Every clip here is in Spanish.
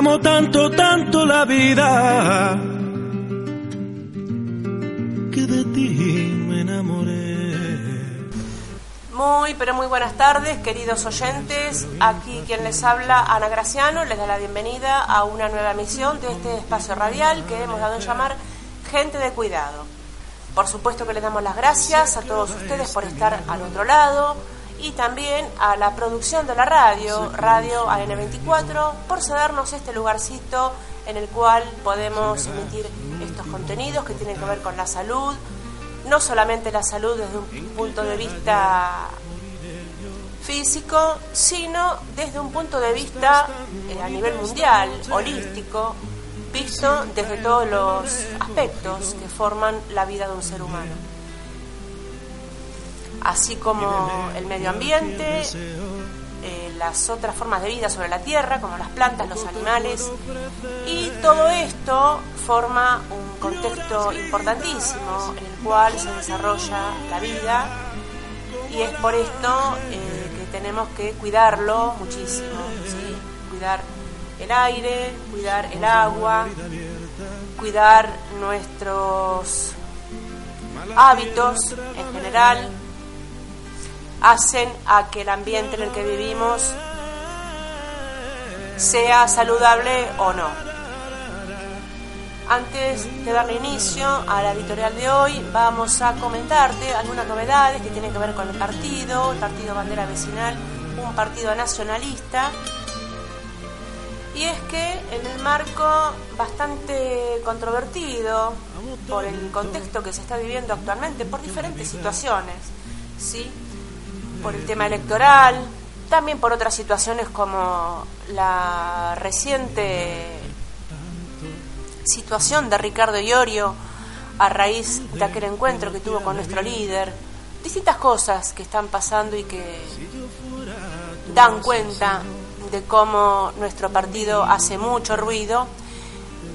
Amo tanto, tanto la vida que de ti me enamoré. Muy, pero muy buenas tardes, queridos oyentes. Aquí quien les habla, Ana Graciano, les da la bienvenida a una nueva emisión de este espacio radial que hemos dado en llamar Gente de Cuidado. Por supuesto que les damos las gracias a todos ustedes por estar al otro lado y también a la producción de la radio, Radio AN24, por cedernos este lugarcito en el cual podemos emitir estos contenidos que tienen que ver con la salud, no solamente la salud desde un punto de vista físico, sino desde un punto de vista eh, a nivel mundial, holístico, visto desde todos los aspectos que forman la vida de un ser humano. Así como el medio ambiente, eh, las otras formas de vida sobre la Tierra, como las plantas, los animales, y todo esto forma un contexto importantísimo en el cual se desarrolla la vida. Y es por esto eh, que tenemos que cuidarlo muchísimo, cuidar el aire, cuidar el agua, cuidar nuestros hábitos en general, hacen a que el ambiente en el que vivimos sea saludable o no. Antes de darle inicio a la editorial de hoy, vamos a comentarte algunas novedades que tienen que ver con el partido, el Partido Bandera Vecinal, un partido nacionalista y es que en el marco bastante controvertido por el contexto que se está viviendo actualmente, por diferentes situaciones, ¿sí? Por el tema electoral, también por otras situaciones como la reciente situación de Ricardo Iorio a raíz de aquel encuentro que tuvo con nuestro líder, distintas cosas que están pasando y que dan cuenta de cómo nuestro partido hace mucho ruido,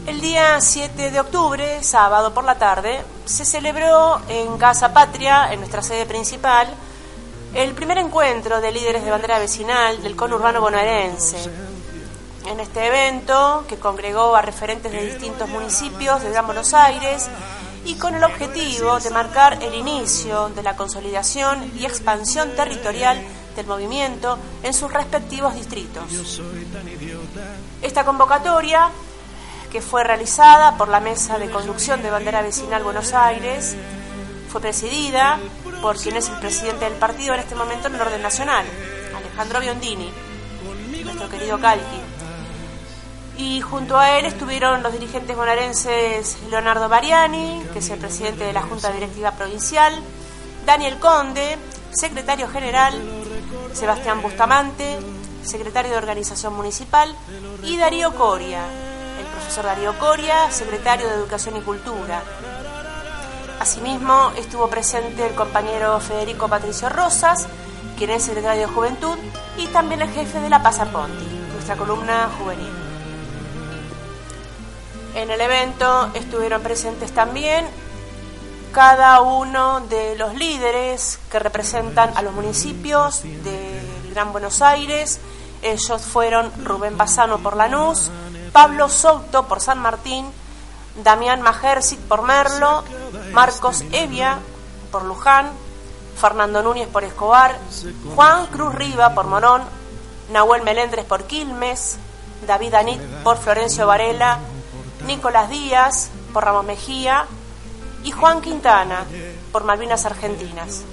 el día 7 de octubre, sábado por la tarde, se celebró en Casa Patria, en nuestra sede principal, el primer encuentro de líderes de bandera vecinal del conurbano bonaerense. En este evento, que congregó a referentes de distintos municipios de Gran Buenos Aires, y con el objetivo de marcar el inicio de la consolidación y expansión territorial del movimiento en sus respectivos distritos. Esta convocatoria, que fue realizada por la Mesa de Conducción de Bandera Vecinal Buenos Aires, fue presidida por quien es el presidente del partido en este momento en el orden nacional, Alejandro Biondini, nuestro querido Calqui. Y junto a él estuvieron los dirigentes bonaerenses Leonardo Bariani, que es el presidente de la Junta Directiva Provincial, Daniel Conde, secretario general, Sebastián Bustamante, secretario de Organización Municipal, y Darío Coria, el profesor Darío Coria, secretario de Educación y Cultura. Asimismo, estuvo presente el compañero Federico Patricio Rosas, quien es secretario de Juventud, y también el jefe de la Pasaponti, nuestra columna juvenil. En el evento estuvieron presentes también cada uno de los líderes que representan a los municipios de Gran Buenos Aires. Ellos fueron Rubén Bazano por Lanús, Pablo Souto por San Martín, Damián Majersic por Merlo, Marcos Evia por Luján, Fernando Núñez por Escobar, Juan Cruz Riva por Morón, Nahuel Melendres por Quilmes, David Anit por Florencio Varela, Nicolás Díaz por Ramos Mejía y Juan Quintana por Malvinas Argentinas.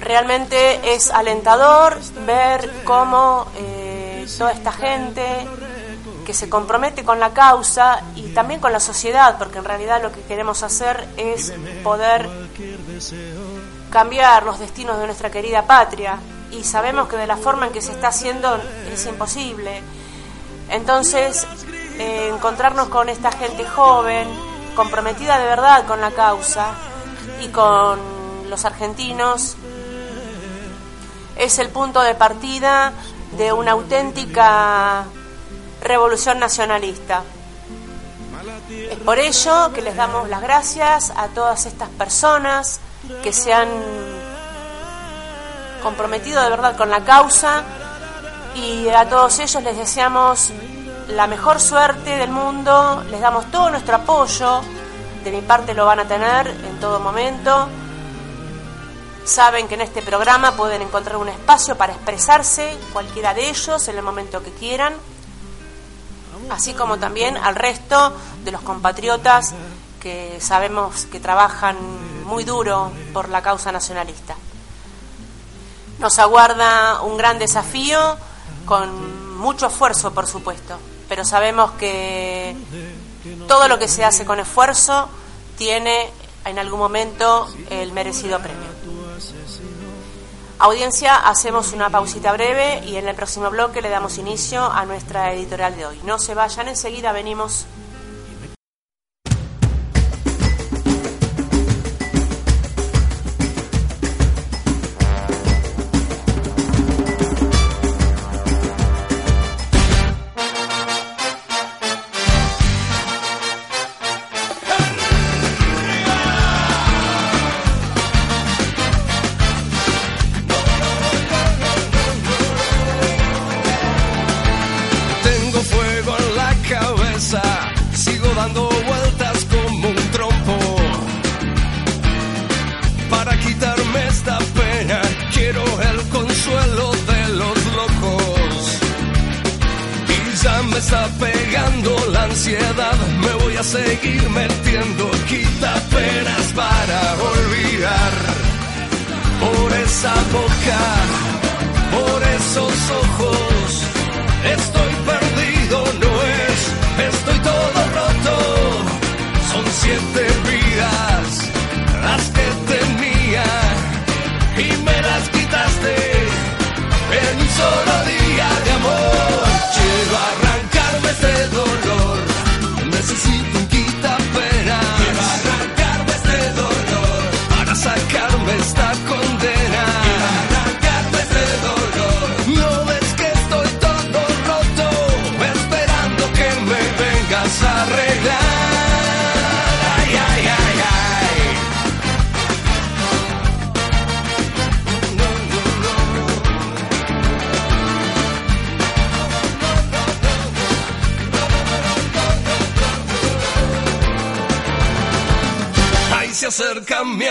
Realmente es alentador ver cómo eh, toda esta gente que se compromete con la causa y también con la sociedad, porque en realidad lo que queremos hacer es poder cambiar los destinos de nuestra querida patria y sabemos que de la forma en que se está haciendo es imposible. Entonces, eh, encontrarnos con esta gente joven, comprometida de verdad con la causa y con los argentinos, es el punto de partida de una auténtica revolución nacionalista. Es por ello que les damos las gracias a todas estas personas que se han comprometido de verdad con la causa Y a todos ellos les deseamos la mejor suerte del mundo, les damos todo nuestro apoyo, de mi parte lo van a tener en todo momento. Saben que en este programa pueden encontrar un espacio para expresarse, cualquiera de ellos, en el momento que quieran, así como también al resto de los compatriotas que sabemos que trabajan muy duro por la causa nacionalista. Nos aguarda un gran desafío con mucho esfuerzo, por supuesto, pero sabemos que todo lo que se hace con esfuerzo tiene en algún momento el merecido premio. Audiencia, hacemos una pausita breve y en el próximo bloque le damos inicio a nuestra editorial de hoy. No se vayan, enseguida venimos.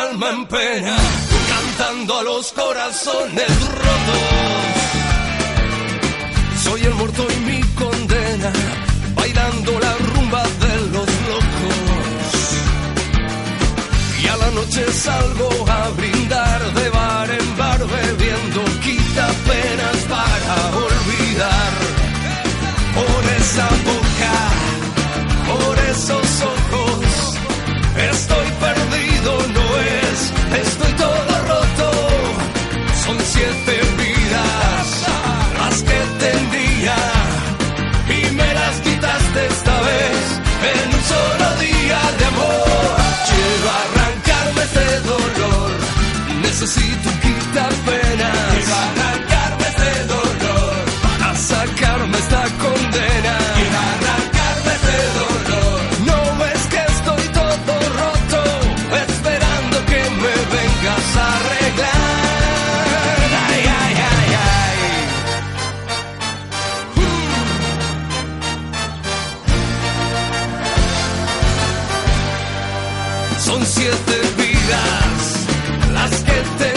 en pena, cantando a los corazones rotos. Soy el muerto y mi condena, bailando la rumba de los locos. Y a la noche salgo a brindar de bar en bar, bebiendo quita penas para olvidar. Por esa boca, por esos ojos. Son siete vidas las que te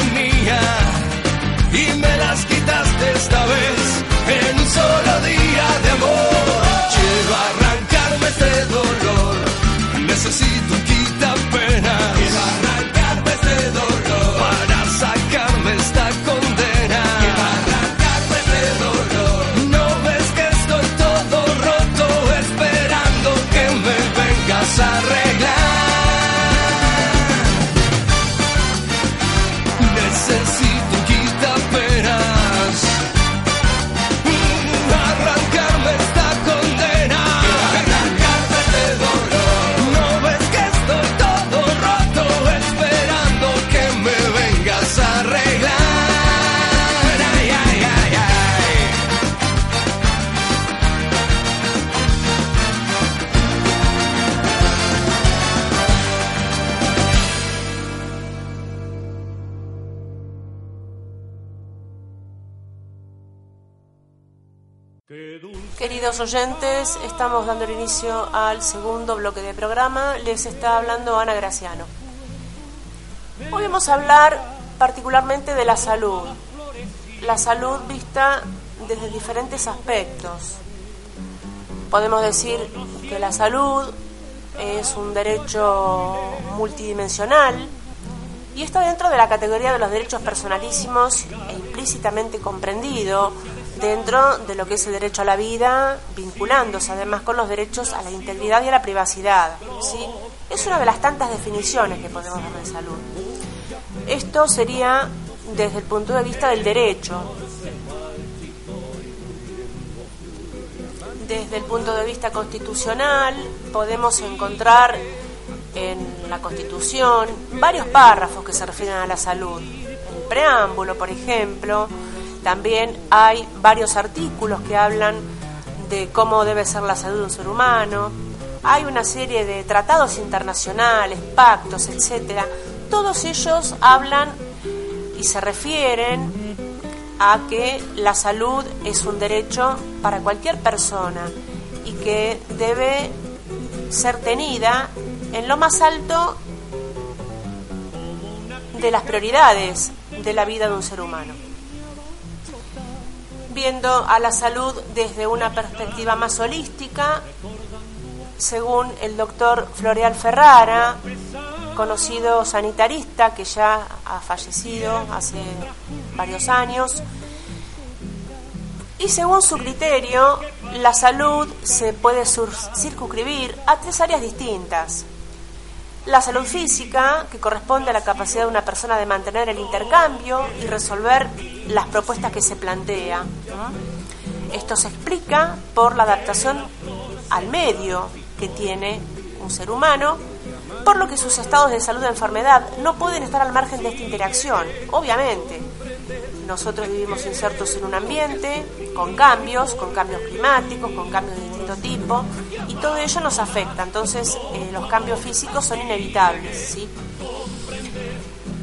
Oyentes, estamos dando inicio al segundo bloque de programa. Les está hablando Ana Graciano. Hoy vamos a hablar particularmente de la salud. La salud vista desde diferentes aspectos. Podemos decir que la salud es un derecho multidimensional y está dentro de la categoría de los derechos personalísimos e implícitamente comprendido dentro de lo que es el derecho a la vida, vinculándose además con los derechos a la integridad y a la privacidad. ¿sí? Es una de las tantas definiciones que podemos dar de salud. Esto sería desde el punto de vista del derecho. Desde el punto de vista constitucional podemos encontrar en la Constitución varios párrafos que se refieren a la salud. el preámbulo, por ejemplo, también hay varios artículos que hablan de cómo debe ser la salud de un ser humano. Hay una serie de tratados internacionales, pactos, etcétera. Todos ellos hablan y se refieren a que la salud es un derecho para cualquier persona y que debe ser tenida en lo más alto de las prioridades de la vida de un ser humano viendo a la salud desde una perspectiva más holística, según el doctor Floreal Ferrara, conocido sanitarista que ya ha fallecido hace varios años, y según su criterio, la salud se puede circunscribir a tres áreas distintas. La salud física, que corresponde a la capacidad de una persona de mantener el intercambio y resolver las propuestas que se plantea. Esto se explica por la adaptación al medio que tiene un ser humano, por lo que sus estados de salud o enfermedad no pueden estar al margen de esta interacción, obviamente. Nosotros vivimos insertos en un ambiente con cambios, con cambios climáticos, con cambios de distinto tipo, y todo ello nos afecta. Entonces, eh, los cambios físicos son inevitables.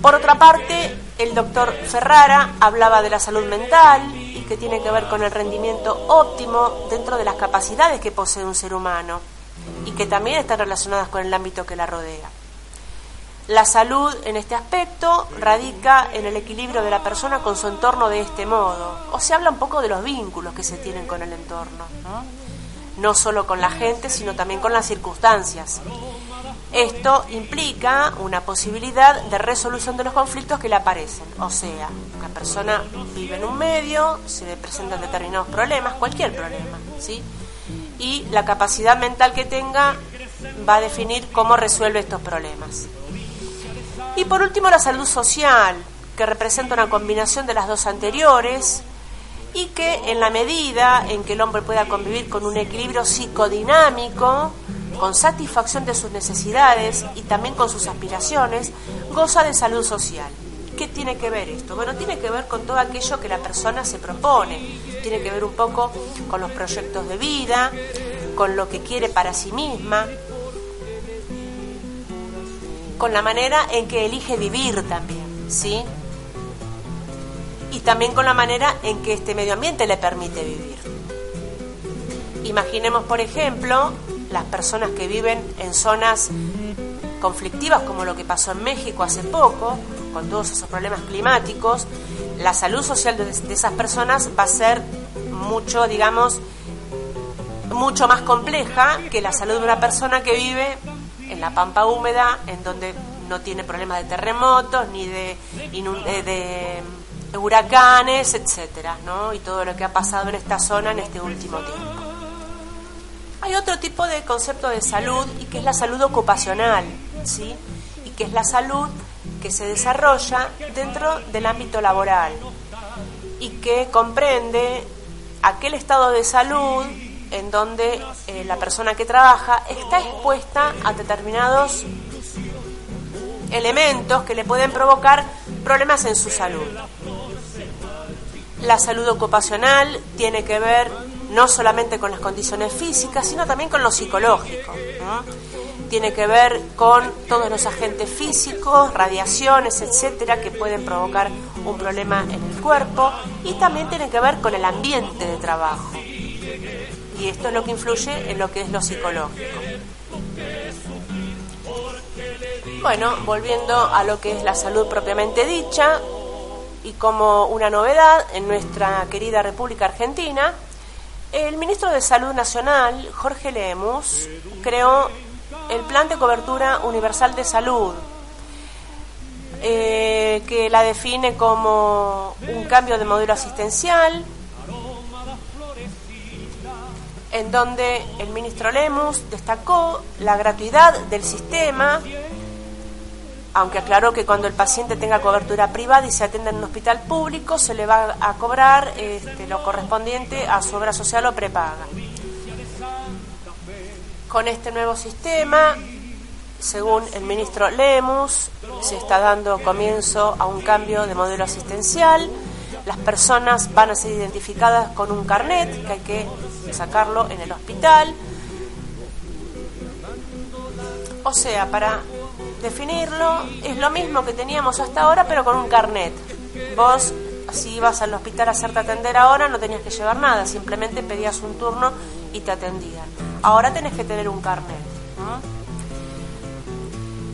Por otra parte, el doctor Ferrara hablaba de la salud mental y que tiene que ver con el rendimiento óptimo dentro de las capacidades que posee un ser humano y que también están relacionadas con el ámbito que la rodea. La salud en este aspecto radica en el equilibrio de la persona con su entorno de este modo, o se habla un poco de los vínculos que se tienen con el entorno, no, solo con la gente, sino también con las circunstancias. Esto implica una posibilidad de resolución de los conflictos que le aparecen. O sea, una persona vive en un medio, se le presentan determinados problemas, cualquier problema, ¿sí? Y la capacidad mental que tenga va a definir cómo resuelve estos problemas. Y por último, la salud social, que representa una combinación de las dos anteriores y que en la medida en que el hombre pueda convivir con un equilibrio psicodinámico, con satisfacción de sus necesidades y también con sus aspiraciones, goza de salud social. ¿Qué tiene que ver esto? Bueno, tiene que ver con todo aquello que la persona se propone, tiene que ver un poco con los proyectos de vida, con lo que quiere para sí misma, con la manera en que elige vivir también, ¿sí? Y también con la manera en que este medio ambiente le permite vivir. Imaginemos, por ejemplo, las personas que viven en zonas conflictivas como lo que pasó en México hace poco, con todos esos problemas climáticos, la salud social de, esas personas va a ser mucho, digamos, mucho más compleja que la salud de una persona que vive en la pampa húmeda, en donde no tiene problemas de terremotos ni de, de, de huracanes, etcétera, ¿no? Y todo lo que ha pasado en esta zona en este último tiempo. Hay otro tipo de concepto de salud y que es la salud ocupacional, ¿sí? Y que es la salud que se desarrolla dentro del ámbito laboral y que comprende aquel estado de salud en donde eh, la persona que trabaja está expuesta a determinados elementos que le pueden provocar problemas en su salud. La salud ocupacional tiene que ver no solamente con las condiciones físicas, sino también con lo psicológico. Tiene que ver con todos los agentes físicos, radiaciones, etcétera, que pueden provocar un problema en el cuerpo y también tiene que ver con el ambiente de trabajo. Y esto es lo que influye en lo que es lo psicológico. Bueno, volviendo a lo que es la salud propiamente dicha, y como una novedad en nuestra querida República Argentina, el ministro de Salud Nacional, Jorge Lemus, creó el Plan de Cobertura Universal de Salud, eh, que la define como un cambio de modelo asistencial, en donde el ministro Lemus destacó la gratuidad del sistema, aunque aclaró que cuando el paciente tenga cobertura privada y se atienda en un hospital público, se le va a cobrar este, lo correspondiente a su obra social o prepaga. Con este nuevo sistema, según el ministro Lemus, se está dando comienzo a un cambio de modelo asistencial. Las personas van a ser identificadas con un carnet que hay que sacarlo en el hospital. O sea, para definirlo es lo mismo que teníamos hasta ahora, pero con un carnet. Vos, si ibas al hospital a hacerte atender ahora, no tenías que llevar nada, simplemente pedías un turno y te atendían. Ahora tenés que tener un carnet.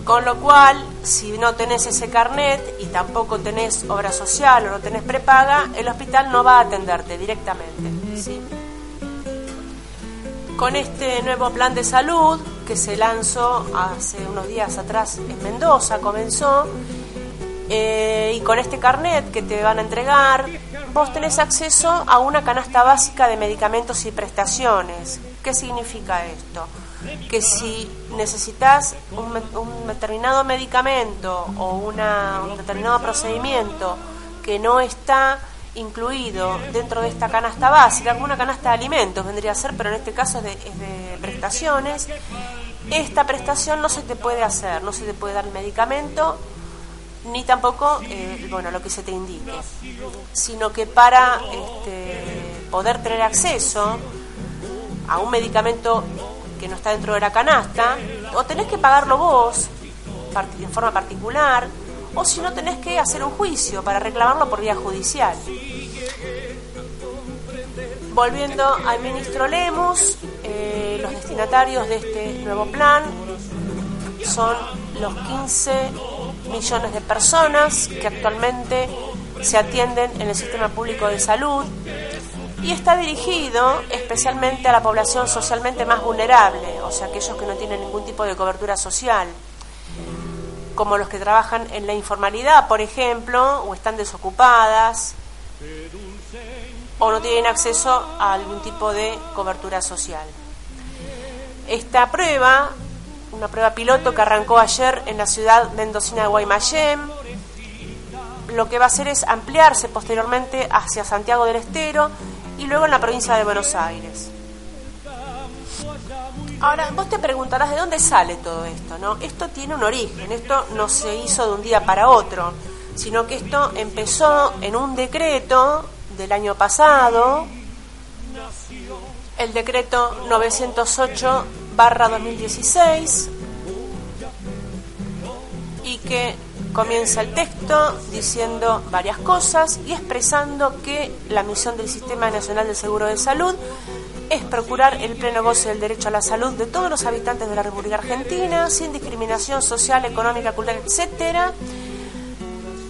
Con lo cual, si no tenés ese carnet y tampoco tenés obra social o no tenés prepaga, el hospital no va a atenderte directamente. Con este nuevo plan de salud que se lanzó hace unos días atrás en Mendoza, comenzó, eh, y con este carnet que te van a entregar, vos tenés acceso a una canasta básica de medicamentos y prestaciones. ¿Qué significa esto? Que si necesitas un, determinado medicamento o un determinado procedimiento que no está incluido dentro de esta canasta básica, como una canasta de alimentos vendría a ser, pero en este caso es de, prestaciones, esta prestación no se te puede hacer, no se te puede dar el medicamento ni tampoco eh, bueno lo que se te indique, sino que para este, poder tener acceso a un medicamento que no está dentro de la canasta, o tenés que pagarlo vos en forma particular, o si no tenés que hacer un juicio para reclamarlo por vía judicial. Volviendo al ministro Lemus, eh, los destinatarios de este nuevo plan son los 15 millones de personas que actualmente se atienden en el sistema público de salud y está dirigido especialmente a la población socialmente más vulnerable, o sea, aquellos que no tienen ningún tipo de cobertura social, como los que trabajan en la informalidad, por ejemplo, o están desocupadas, o no tienen acceso a algún tipo de cobertura social. Esta prueba, una prueba piloto que arrancó ayer en la ciudad mendocina de Guaymallén, lo que va a hacer es ampliarse posteriormente hacia Santiago del Estero y luego en la provincia de Buenos Aires. Ahora, vos te preguntarás de dónde sale todo esto, ¿no? Esto tiene un origen, esto no se hizo de un día para otro, sino que esto empezó en un decreto del año pasado, el decreto 908 barra 2016, y que comienza el texto diciendo varias cosas y expresando que la misión del Sistema Nacional de Seguro de Salud es procurar el pleno goce del derecho a la salud de todos los habitantes de la República Argentina, sin discriminación social, económica, cultural, etcétera.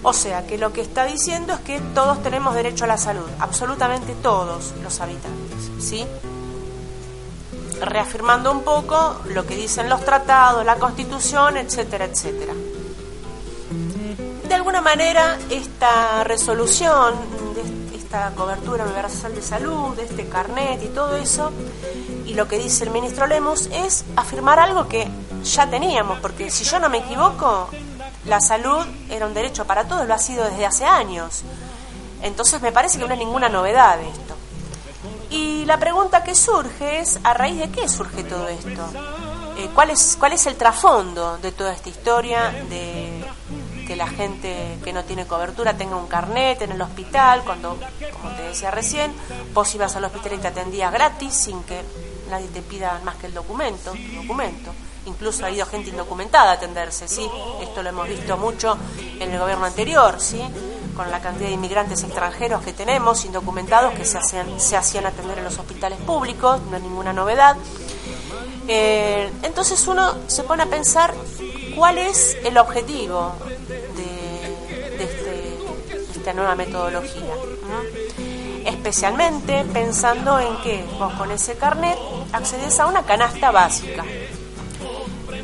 O sea, que lo que está diciendo es que todos tenemos derecho a la salud, absolutamente todos los habitantes, ¿sí? Reafirmando un poco lo que dicen los tratados, la Constitución, etcétera, etcétera de alguna manera esta resolución, de esta cobertura universal de salud, de este carnet y todo eso, y lo que dice el ministro Lemus es afirmar algo que ya teníamos, porque si yo no me equivoco, la salud era un derecho para todos, lo ha sido desde hace años. Entonces me parece que no es ninguna novedad esto. Y la pregunta que surge es, ¿a raíz de qué surge todo esto? Eh, ¿cuál, es, ¿Cuál es el trasfondo de toda esta historia de que la gente que no tiene cobertura tenga un carnet en el hospital, cuando, como te decía recién, vos ibas al hospital y te atendías gratis sin que nadie te pida más que el documento, documento. Incluso ha ido gente indocumentada a atenderse, ¿sí? Esto lo hemos visto mucho en el gobierno anterior, ¿sí? con la cantidad de inmigrantes extranjeros que tenemos, indocumentados, que se, hacían, se hacían atender en los hospitales públicos, no es ninguna novedad. Eh, entonces uno se pone a pensar cuál es el objetivo esta nueva metodología. Especialmente pensando en que vos con ese carnet accedes a una canasta básica.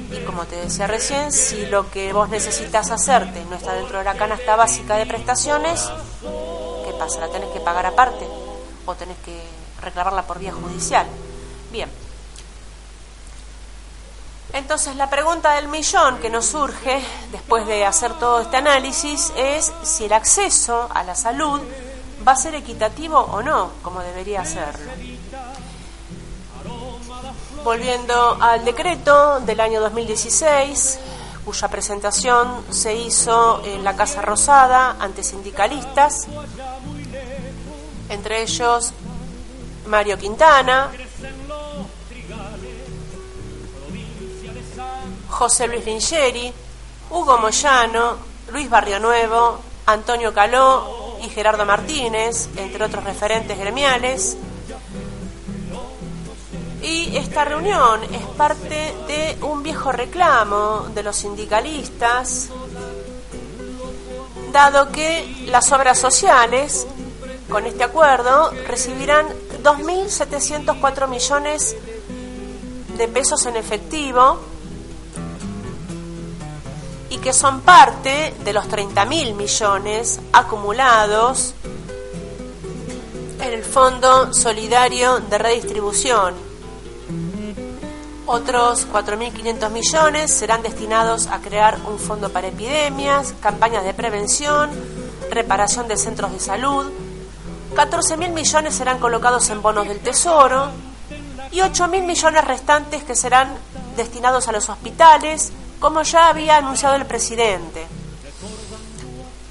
Y como te decía recién, si lo que vos necesitas hacerte no está dentro de la canasta básica de prestaciones, ¿qué pasa? ¿La tenés que pagar aparte? ¿O tenés que reclamarla por vía judicial? Bien. Entonces la pregunta del millón que nos surge después de hacer todo este análisis es si el acceso a la salud va a ser equitativo o no, como debería serlo. Volviendo al decreto del año 2016, cuya presentación se hizo en la Casa Rosada ante sindicalistas, entre ellos Mario Quintana, José Luis Lingeri, Hugo Moyano, Luis Barrio Nuevo, Antonio Caló y Gerardo Martínez, entre otros referentes gremiales, y esta reunión es parte de un viejo reclamo de los sindicalistas, dado que las obras sociales, con este acuerdo, recibirán 2.704 millones de pesos en efectivo y que son parte de los 30.000 millones acumulados en el Fondo Solidario de Redistribución otros 4.500 millones serán destinados a crear un fondo para epidemias, campañas de prevención, reparación de centros de salud. 14.000 millones serán colocados en bonos del Tesoro y 8.000 millones restantes que serán destinados a los hospitales, como ya había anunciado el presidente.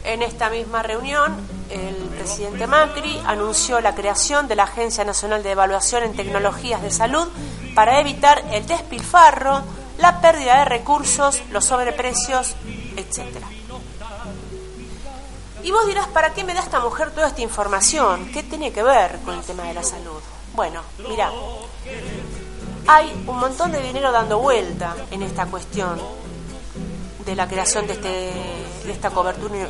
En esta misma reunión, el presidente Macri anunció la creación de la Agencia Nacional de Evaluación en Tecnologías de Salud para evitar el despilfarro, la pérdida de recursos, los sobreprecios, etc. Y vos dirás, ¿para qué me da esta mujer toda esta información? ¿Qué tiene que ver con el tema de la salud? Bueno, mira, hay un montón de dinero dando vuelta en esta cuestión de la creación de, este, de esta cobertura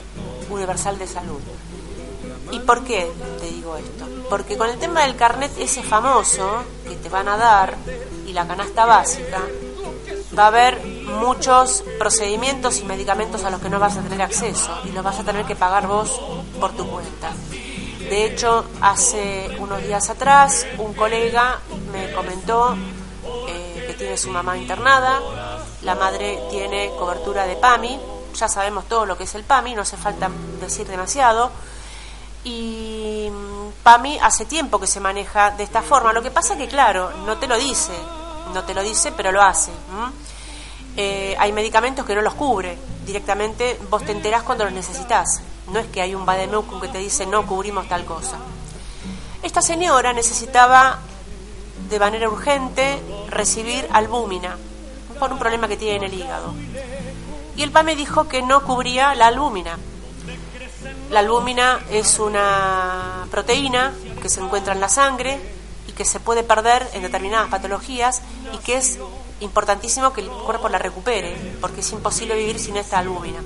universal de salud. ¿Y por qué te digo esto? Porque con el tema del carnet ese famoso que te van a dar y la canasta básica, va a haber muchos procedimientos y medicamentos a los que no vas a tener acceso y los vas a tener que pagar vos por tu cuenta. De hecho, hace unos días atrás un colega me comentó tiene su mamá internada, la madre tiene cobertura de PAMI, ya sabemos todo lo que es el PAMI, no hace falta decir demasiado y mm, para mí hace tiempo que se maneja de esta forma. Lo que pasa que, claro, no te lo dice, no te lo dice, pero lo hace. Eh, hay medicamentos que no los cubre. Directamente vos te enterás cuando los necesitas. No es que hay un Bademecum que te dice no cubrimos tal cosa. Esta señora necesitaba de manera urgente recibir albúmina por un problema que tiene en el hígado. Y el PAME dijo que no cubría la albúmina. La albúmina es una proteína que se encuentra en la sangre y que se puede perder en determinadas patologías y que es importantísimo que el cuerpo la recupere, porque es imposible vivir sin esta albúmina.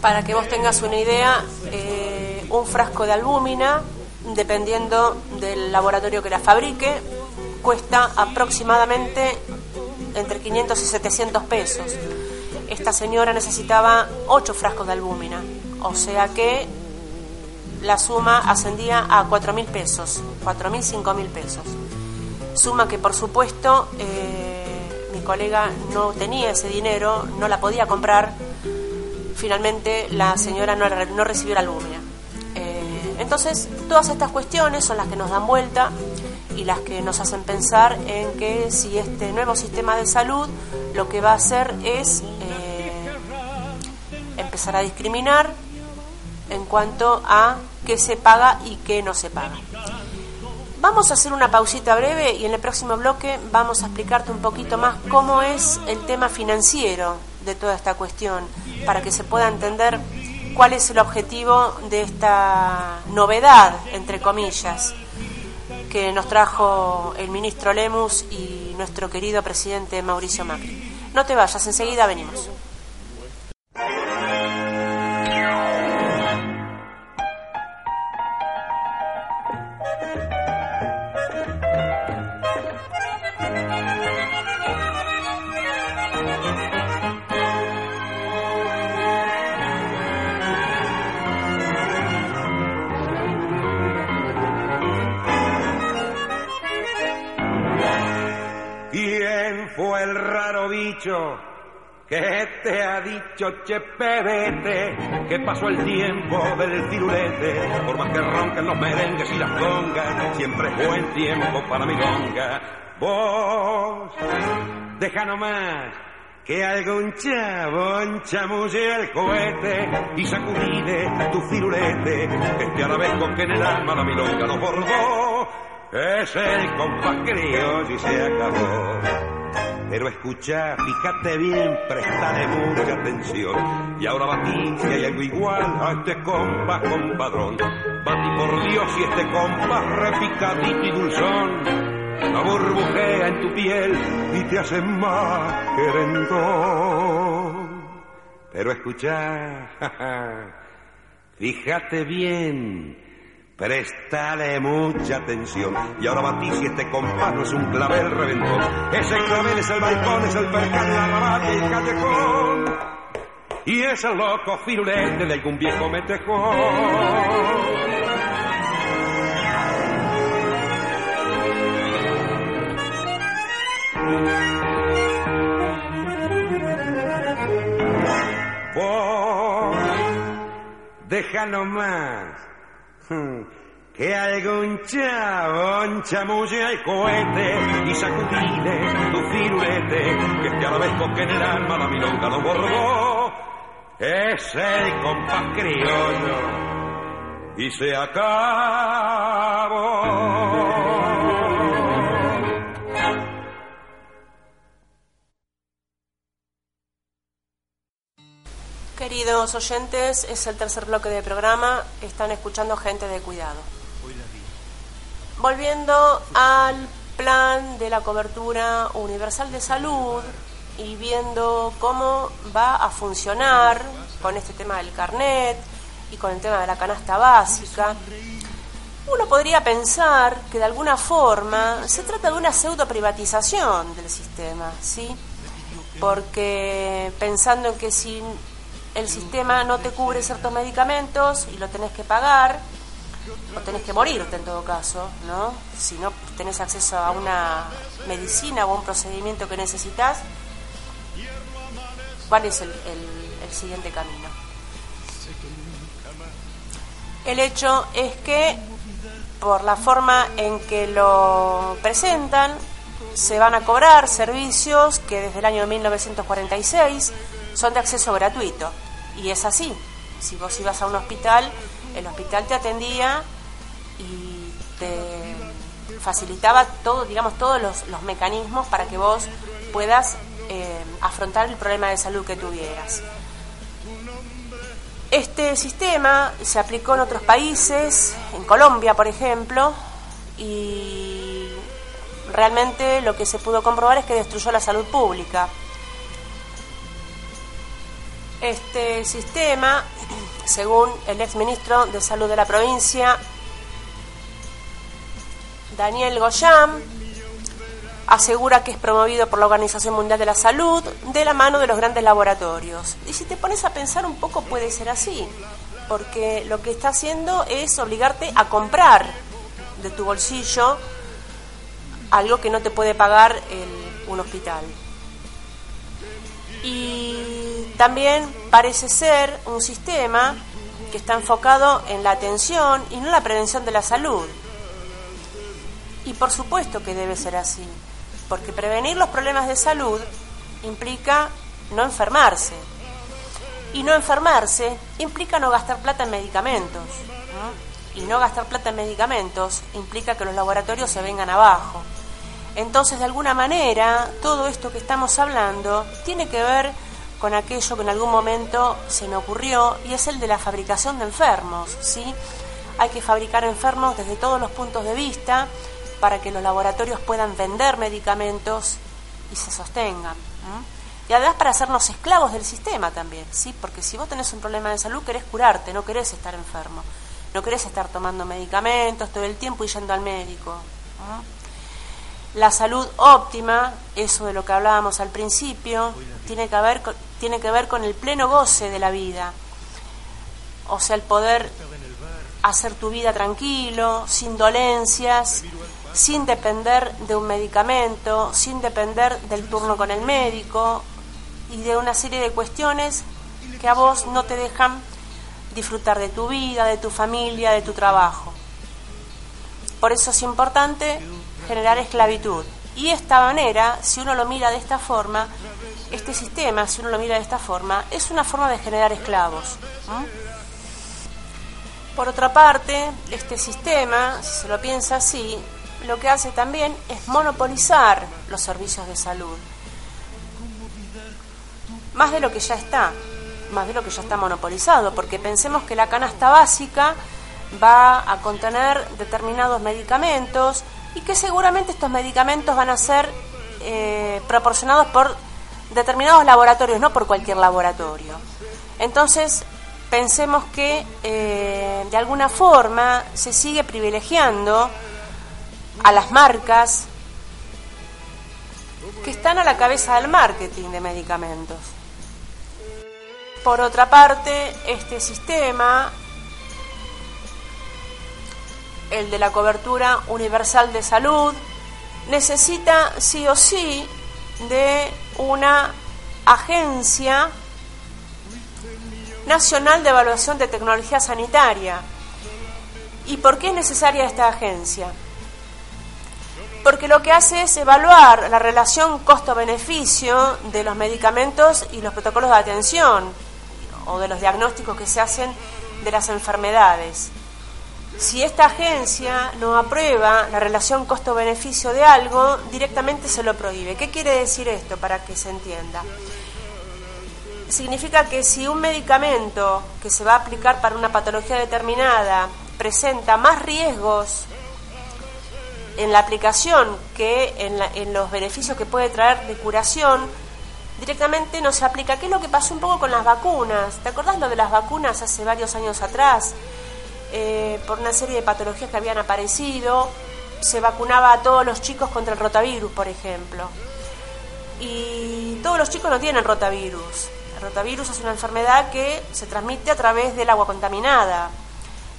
Para que vos tengas una idea, eh, un frasco de albúmina, dependiendo del laboratorio que la fabrique, cuesta aproximadamente entre 500 y 700 pesos esta señora necesitaba ocho frascos de albúmina, o sea que la suma ascendía a cuatro mil pesos, cuatro mil, cinco mil pesos. Suma que por supuesto eh, mi colega no tenía ese dinero, no la podía comprar. Finalmente la señora no, no recibió la albúmina. Eh, entonces todas estas cuestiones son las que nos dan vuelta y las que nos hacen pensar en que si este nuevo sistema de salud lo que va a hacer es empezar a discriminar en cuanto a qué se paga y qué no se paga. Vamos a hacer una pausita breve y en el próximo bloque vamos a explicarte un poquito más cómo es el tema financiero de toda esta cuestión, para que se pueda entender cuál es el objetivo de esta novedad, entre comillas, que nos trajo el ministro Lemus y nuestro querido presidente Mauricio Macri. No te vayas, enseguida venimos. ¿Qué te ha dicho Che Que pasó el tiempo del tirulete, por más que ronquen los merengues y las congas, siempre es buen tiempo para mi longa. Vos, deja nomás que algún chabón chamulle el cohete y sacudide tu firulete, este arabesco que en el alma la milonga nos bordó, es el compás y se acabó. Pero escucha, fíjate bien, prestale mucha atención. Y ahora batí si hay algo igual a este compás compadrón. Batí por Dios y este compás repicadito y dulzón. La burbujea en tu piel y te hace más querendón. Pero escucha, fíjate bien Prestale mucha atención. Y ahora batí si este compás no es un clavel reventón. Ese clavel es el balcón, es el percal, la rabia y el callejón. Y es el loco firulete de algún viejo metejón. Vos, déjalo más que algún chabón chamulle el cohete y sacudile tu firulete, que este arabesco que en el alma la milonga lo bordó, es el compás criollo. Y se acabó. Queridos oyentes, es el tercer bloque del programa. Están escuchando gente de cuidado. Volviendo al plan de la cobertura universal de salud y viendo cómo va a funcionar con este tema del carnet y con el tema de la canasta básica, uno podría pensar que de alguna forma se trata de una pseudo privatización del sistema, ¿sí? Porque pensando en que si el sistema no te cubre ciertos medicamentos y lo tenés que pagar, o tenés que morirte en todo caso, ¿no? Si no tenés acceso a una medicina o un procedimiento que necesitas, ¿cuál es el, el siguiente camino? El hecho es que por la forma en que lo presentan, se van a cobrar servicios que desde el año 1946 son de acceso gratuito. Y es así. Si vos ibas a un hospital, el hospital te atendía y te facilitaba todo, digamos, todos los, mecanismos para que vos puedas eh, afrontar el problema de salud que tuvieras. Este sistema se aplicó en otros países, en Colombia, por ejemplo, y realmente lo que se pudo comprobar es que destruyó la salud pública. Este sistema, según el ex ministro de Salud de la provincia, Daniel Goyam, asegura que es promovido por la Organización Mundial de la Salud de la mano de los grandes laboratorios. Y si te pones a pensar un poco puede ser así, porque lo que está haciendo es obligarte a comprar de tu bolsillo algo que no te puede pagar un hospital. Y también parece ser un sistema que está enfocado en la atención y no en la prevención de la salud. Y por supuesto que debe ser así, porque prevenir los problemas de salud implica no enfermarse. Y no enfermarse implica no gastar plata en medicamentos. y no gastar plata en medicamentos implica que los laboratorios se vengan abajo. Entonces, de alguna manera, todo esto que estamos hablando tiene que ver con aquello que en algún momento se me ocurrió y es el de la fabricación de enfermos, ¿sí? Hay que fabricar enfermos desde todos los puntos de vista para que los laboratorios puedan vender medicamentos y se sostengan. Y además para hacernos esclavos del sistema también, ¿sí? Porque si vos tenés un problema de salud, querés curarte, no querés estar enfermo. No querés estar tomando medicamentos todo el tiempo y yendo al médico. La salud óptima, eso de lo que hablábamos al principio, tiene que, ver, tiene que ver con el pleno goce de la vida. O sea, el poder hacer tu vida tranquilo, sin dolencias, sin depender de un medicamento, sin depender del turno con el médico y de una serie de cuestiones que a vos no te dejan disfrutar de tu vida, de tu familia, de tu trabajo. Por eso es importante generar esclavitud. Y esta manera, si uno lo mira de esta forma, este sistema, si uno lo mira de esta forma, es una forma de generar esclavos. Por otra parte, este sistema, si se lo piensa así, lo que hace también es monopolizar los servicios de salud. Más de lo que ya está más de lo que ya está monopolizado, porque pensemos que la canasta básica va a contener determinados medicamentos y que seguramente estos medicamentos van a ser eh, proporcionados por determinados laboratorios, no por cualquier laboratorio. Entonces, pensemos que eh, de alguna forma se sigue privilegiando a las marcas que están a la cabeza del marketing de medicamentos. Por otra parte, este sistema, el de la cobertura universal de salud, necesita sí o sí de una agencia nacional de evaluación de tecnología sanitaria. ¿Y por qué es necesaria esta agencia? Porque lo que hace es evaluar la relación costo-beneficio de los medicamentos y los protocolos de atención o de los diagnósticos que se hacen de las enfermedades. Si esta agencia no aprueba la relación costo-beneficio de algo, directamente se lo prohíbe. ¿Qué quiere decir esto para que se entienda? Significa que si un medicamento que se va a aplicar para una patología determinada presenta más riesgos en la aplicación que en, en los beneficios que puede traer de curación, directamente no se aplica. ¿Qué es lo que pasó un poco con las vacunas? ¿Te acordás lo de las vacunas hace varios años atrás? Eh, por una serie de patologías que habían aparecido, se vacunaba a todos los chicos contra el rotavirus, por ejemplo. Y todos los chicos no tienen rotavirus. El rotavirus es una enfermedad que se transmite a través del agua contaminada.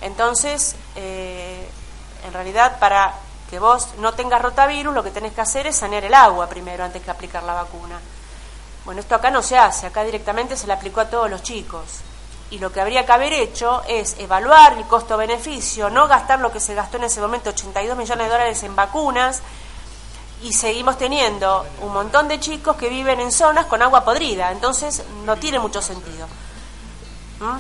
Entonces, eh, en realidad, para que vos no tengas rotavirus, lo que tenés que hacer es sanear el agua primero antes que aplicar la vacuna. Bueno, esto acá no se hace, acá directamente se le aplicó a todos los chicos. Y lo que habría que haber hecho es evaluar el costo-beneficio, no gastar lo que se gastó en ese momento, 82 millones de dólares en vacunas, y seguimos teniendo un montón de chicos que viven en zonas con agua podrida, entonces no tiene mucho sentido. ¿Mm?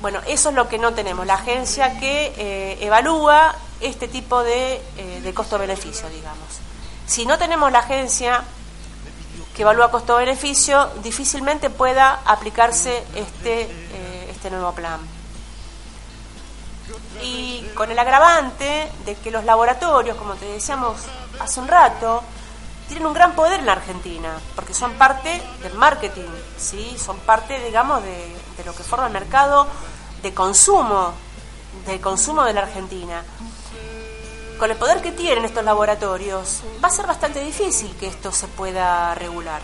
Bueno, eso es lo que no tenemos, la agencia que eh, evalúa este tipo de, eh, de costo-beneficio, digamos. Si no tenemos la agencia que evalúa costo-beneficio, difícilmente pueda aplicarse este, este nuevo plan. Y con el agravante de que los laboratorios, como te decíamos hace un rato, tienen un gran poder en la Argentina, porque son parte del marketing, ¿sí? son parte, digamos, de, de lo que forma el mercado de consumo, de consumo de la Argentina con el poder que tienen estos laboratorios, va a ser bastante difícil que esto se pueda regular,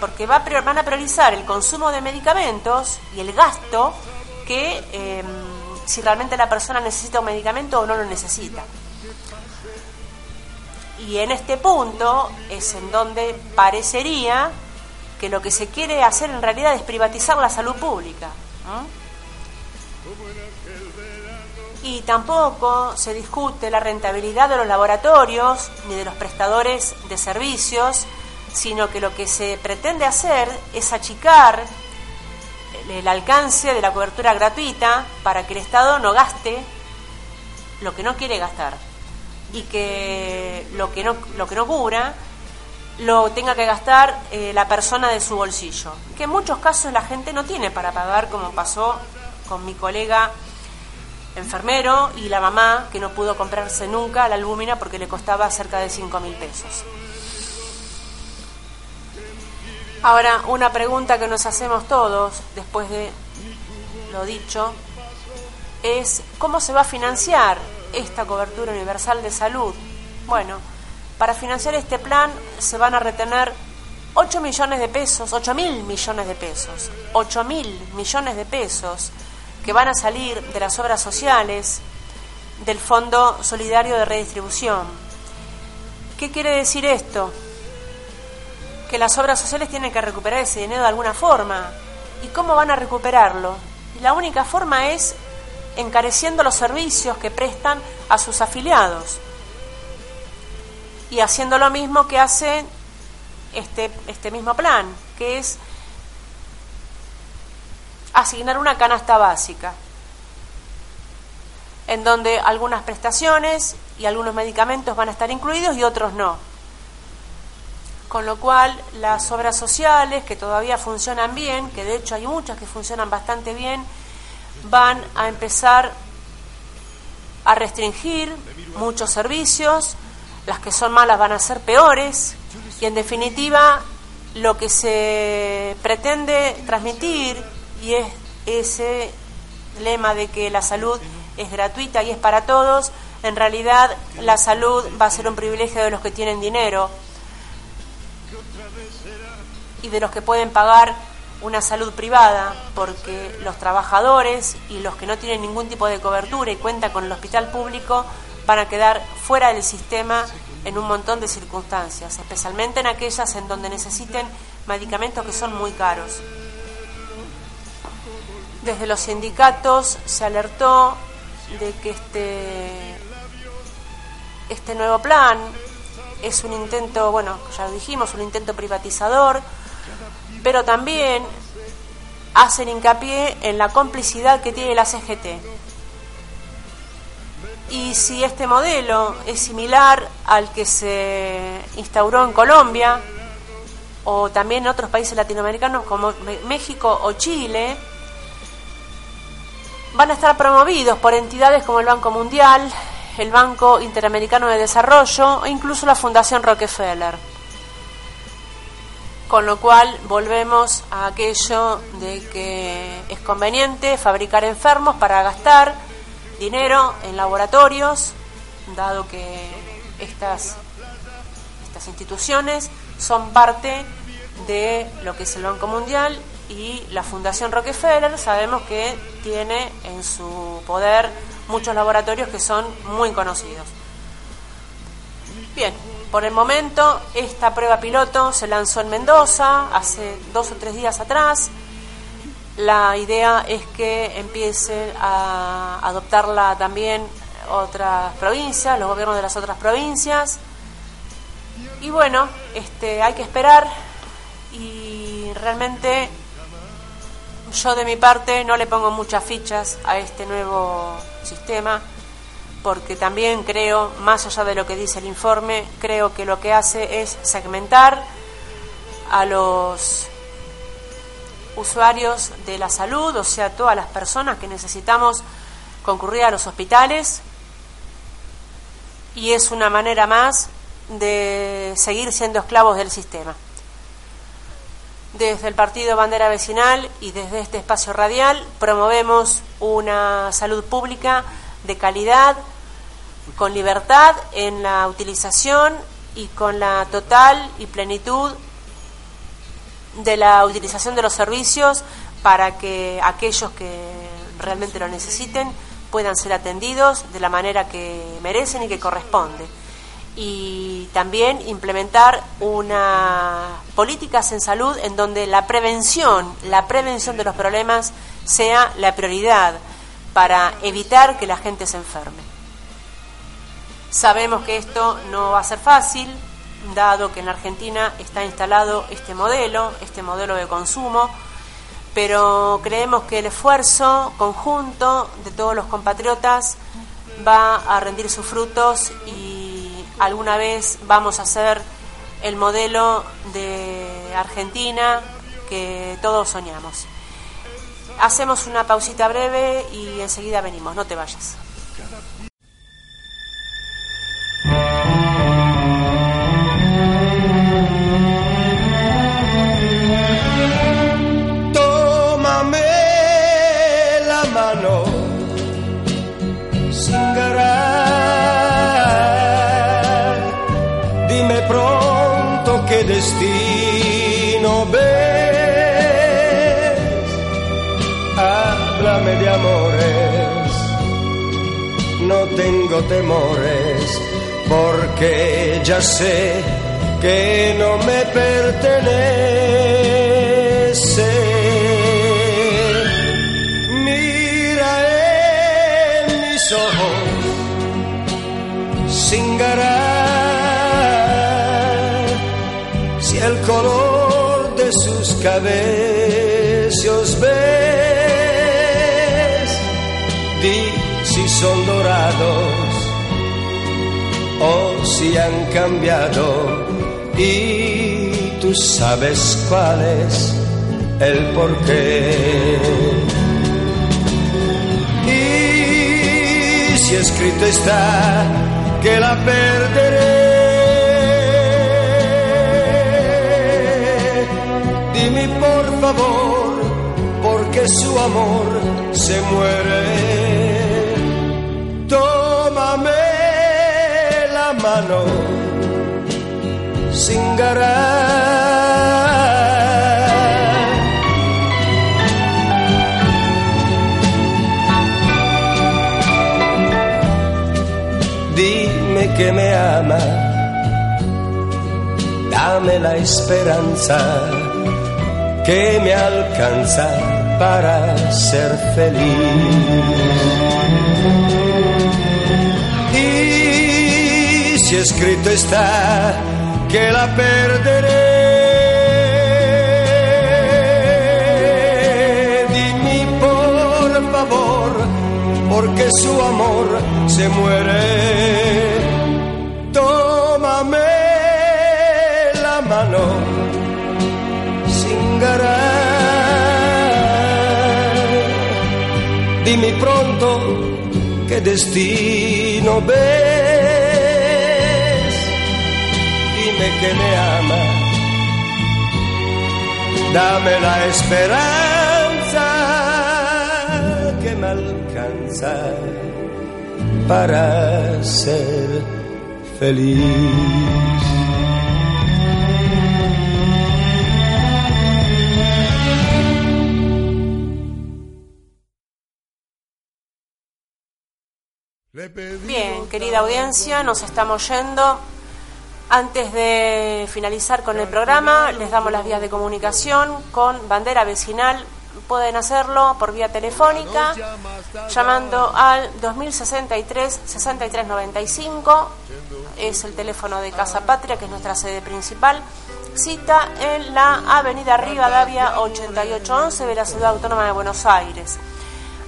porque va van a priorizar el consumo de medicamentos y el gasto que em, si realmente la persona necesita un medicamento o no lo necesita. Y en este punto es en donde parecería que lo que se quiere hacer en realidad es privatizar la salud pública y tampoco se discute la rentabilidad de los laboratorios ni de los prestadores de servicios, sino que lo que se pretende hacer es achicar el alcance de la cobertura gratuita para que el Estado no gaste lo que no quiere gastar y que lo que no, lo que no cubra lo tenga que gastar eh, la persona de su bolsillo, que en muchos casos la gente no tiene para pagar, como pasó con mi colega enfermero y la mamá que no pudo comprarse nunca la albúmina porque le costaba cerca de 5 mil pesos. Ahora, una pregunta que nos hacemos todos después de lo dicho es ¿cómo se va a financiar esta cobertura universal de salud? Bueno, para financiar este plan se van a retener 8 millones de pesos, 8 mil millones de pesos, 8 mil millones de pesos que van a salir de las obras sociales del Fondo Solidario de Redistribución. ¿Qué quiere decir esto? Que las obras sociales tienen que recuperar ese dinero de alguna forma. ¿Y cómo van a recuperarlo? la única forma es encareciendo los servicios que prestan a sus afiliados y haciendo lo mismo que hace este, este mismo plan, que es asignar una canasta básica, en donde algunas prestaciones y algunos medicamentos van a estar incluidos y otros no. Con lo cual, las obras sociales, que todavía funcionan bien, que de hecho hay muchas que funcionan bastante bien, van a empezar a restringir muchos servicios, las que son malas van a ser peores, y en definitiva, lo que se pretende transmitir y es ese lema de que la salud es gratuita y es para todos, en realidad la salud va a ser un privilegio de los que tienen dinero y de los que pueden pagar una salud privada, porque los trabajadores y los que no tienen ningún tipo de cobertura y cuentan con el hospital público van a quedar fuera del sistema en un montón de circunstancias, especialmente en aquellas en donde necesiten medicamentos que son muy caros. Desde los sindicatos se alertó de que este, este nuevo plan es un intento, bueno, ya lo dijimos, un intento privatizador, pero también hacen hincapié en la complicidad que tiene la CGT. Y si este modelo es similar al que se instauró en Colombia o también en otros países latinoamericanos como México o Chile, van a estar promovidos por entidades como el Banco Mundial, el Banco Interamericano de Desarrollo e incluso la Fundación Rockefeller. Con lo cual volvemos a aquello de que es conveniente fabricar enfermos para gastar dinero en laboratorios, dado que estas, estas instituciones son parte de lo que es el Banco Mundial y la Fundación Rockefeller sabemos que tiene en su poder muchos laboratorios que son muy conocidos. Bien, por el momento esta prueba piloto se lanzó en Mendoza hace dos o tres días atrás. La idea es que empiece a adoptarla también otras provincias, los gobiernos de las otras provincias. Y bueno, este, hay que esperar y realmente yo de mi parte no le pongo muchas fichas a este nuevo sistema porque también creo, más allá de lo que dice el informe, creo que lo que hace es segmentar a los usuarios de la salud, o sea, todas las personas que necesitamos concurrir a los hospitales, y es una manera más de seguir siendo esclavos del sistema. Desde el Partido Bandera Vecinal y desde este espacio radial promovemos una salud pública de calidad, con libertad en la utilización y con la total y plenitud de la utilización de los servicios para que aquellos que realmente lo necesiten puedan ser atendidos de la manera que merecen y que corresponde. Y también implementar una políticas en salud en donde la prevención, la prevención de los problemas sea la prioridad para evitar que la gente se enferme. Sabemos que esto no va a ser fácil, dado que en Argentina está instalado este modelo, este modelo de consumo, pero creemos que el esfuerzo conjunto de todos los compatriotas va a rendir sus frutos y alguna vez vamos a ser el modelo de Argentina que todos soñamos. Hacemos una pausita breve y enseguida venimos, no te vayas. Tengo temores, porque ya sé que no me pertenece. Mira en mis ojos, sin el color de sus cabellos ves, di si son o si han cambiado y tú sabes cuál es el porqué. Y si escrito está que la perderé dime por favor, porque su amor se muere. Mano sin garar. Dime que me ama, dame la esperanza que me alcanza para ser feliz. Si escrito está que la perderé, dime por favor, porque su amor se muere. Tómame la mano Dime pronto qué destino ves. Dime que me ama. Dame la esperanza que me alcanza para ser feliz. Bien, querida audiencia, nos estamos yendo. Antes de finalizar con el programa, les damos las vías de comunicación con bandera vecinal. Pueden hacerlo por vía telefónica, llamando al 2063-6395. Es el teléfono de Casa Patria, que es nuestra sede principal. Cita en la Avenida Rivadavia 8811 de la Ciudad Autónoma de Buenos Aires.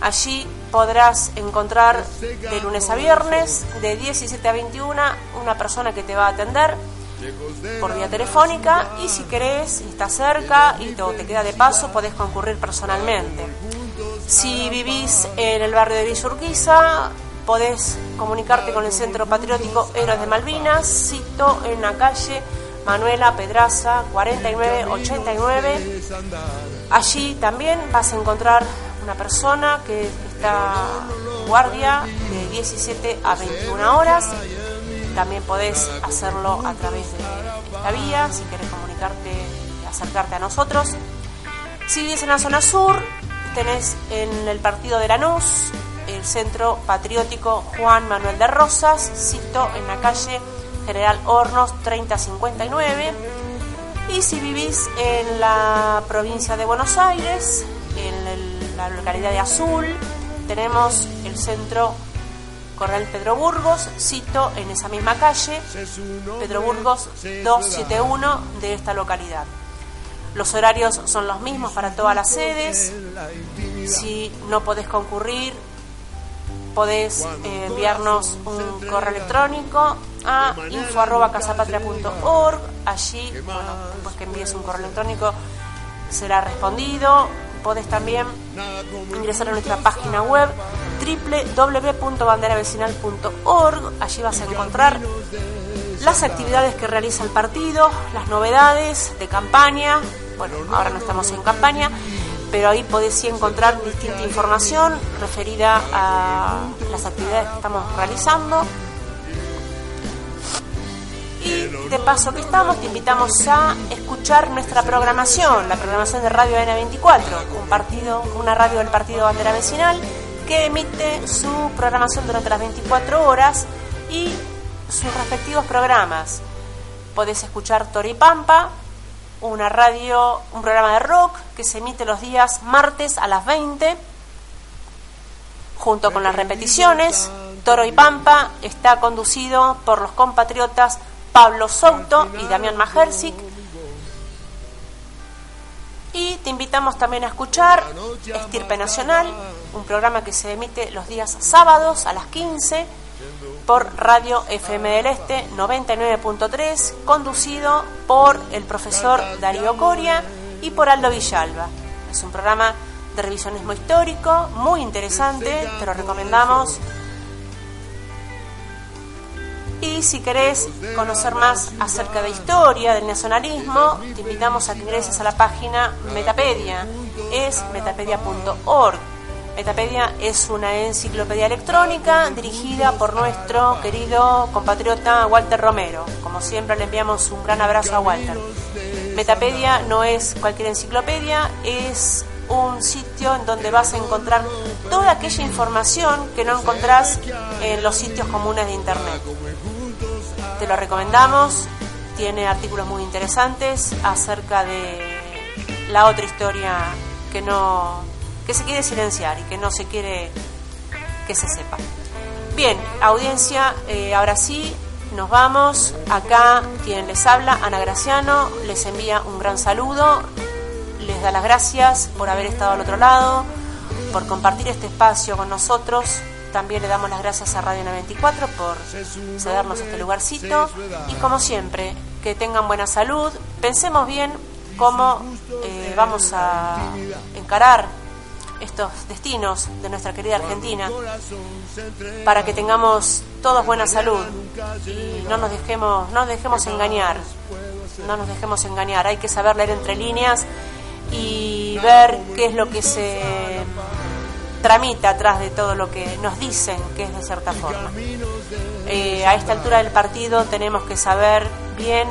Allí podrás encontrar de lunes a viernes, de 17 a 21, una persona que te va a atender por vía telefónica y si querés, si estás cerca y te, queda de paso, podés concurrir personalmente. Si vivís en el barrio de Villa podés comunicarte con el Centro Patriótico Héroes de Malvinas, cito en la calle Manuela Pedraza 4989. Allí también vas a encontrar una persona que guardia de 17 a 21 horas. También podés hacerlo a través de esta vía si querés comunicarte acercarte a nosotros. Si vives en la zona sur, tenés en el partido de Lanús el Centro Patriótico Juan Manuel de Rosas, cito en la calle General Hornos 3059. Y si vivís en la provincia de Buenos Aires, en la localidad de Azul, tenemos el centro Corral Pedro Burgos, cito en esa misma calle, Pedro Burgos 271 de esta localidad. Los horarios son los mismos para todas las sedes. Si no podés concurrir podés eh, enviarnos un correo electrónico a info.casapatria.org. Allí, bueno, después que envíes un correo electrónico, será respondido. Podés también ingresar a nuestra página web www.banderavecinal.org. Allí vas a encontrar las actividades que realiza el partido, las novedades de campaña. Bueno, ahora no estamos en campaña, pero ahí podés encontrar distinta información referida a las actividades que estamos realizando. Y de paso que estamos, te invitamos a escuchar nuestra programación, la programación de Radio N24, un partido, una radio del Partido Bandera Vecinal que emite su programación durante las 24 horas y sus respectivos programas. Podés escuchar Toripampa, una radio, un programa de rock que se emite los días martes a las 20, junto con las repeticiones. Toro y Pampa está conducido por los compatriotas Pablo Souto y Damián Majersic. Y te invitamos también a escuchar Estirpe Nacional, un programa que se emite los días sábados a las 15 por Radio FM del Este 99.3, conducido por el profesor Darío Coria y por Aldo Villalba. Es un programa de revisionismo histórico muy interesante, te lo recomendamos. Y si querés conocer más acerca de historia del nacionalismo, te invitamos a que ingreses a la página Metapedia, es metapedia.org Metapedia es una enciclopedia electrónica dirigida por nuestro querido compatriota Walter Romero. Como siempre le enviamos un gran abrazo a Walter. Metapedia no es cualquier enciclopedia, es un sitio en donde vas a encontrar toda aquella información que no encontrás en los sitios comunes de Internet. Te lo recomendamos, tiene artículos muy interesantes acerca de la otra historia que no que se quiere silenciar y que no se quiere que se sepa. Bien, audiencia, eh, ahora sí, nos vamos. Acá quien les habla, Ana Graciano, les envía un gran saludo, les da las gracias por haber estado al otro lado, por compartir este espacio con nosotros. También le damos las gracias a Radio 94 por cedernos este lugarcito. Y como siempre, que tengan buena salud. Pensemos bien cómo eh, vamos a encarar estos destinos de nuestra querida Argentina para que tengamos todos buena salud y no nos dejemos, no nos dejemos engañar, no nos dejemos engañar, hay que saber leer entre líneas y ver qué es lo que se tramita atrás de todo lo que nos dicen que es de cierta forma. Eh, a esta altura del partido tenemos que saber bien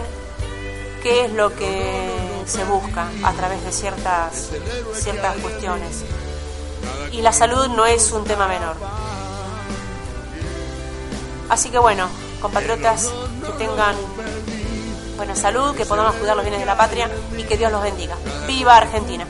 qué es lo que se busca a través de ciertas, ciertas cuestiones y la salud no es un tema menor. Así que bueno, compatriotas, que tengan buena salud, que podamos cuidar los bienes de la patria y que Dios los bendiga. ¡Viva Argentina!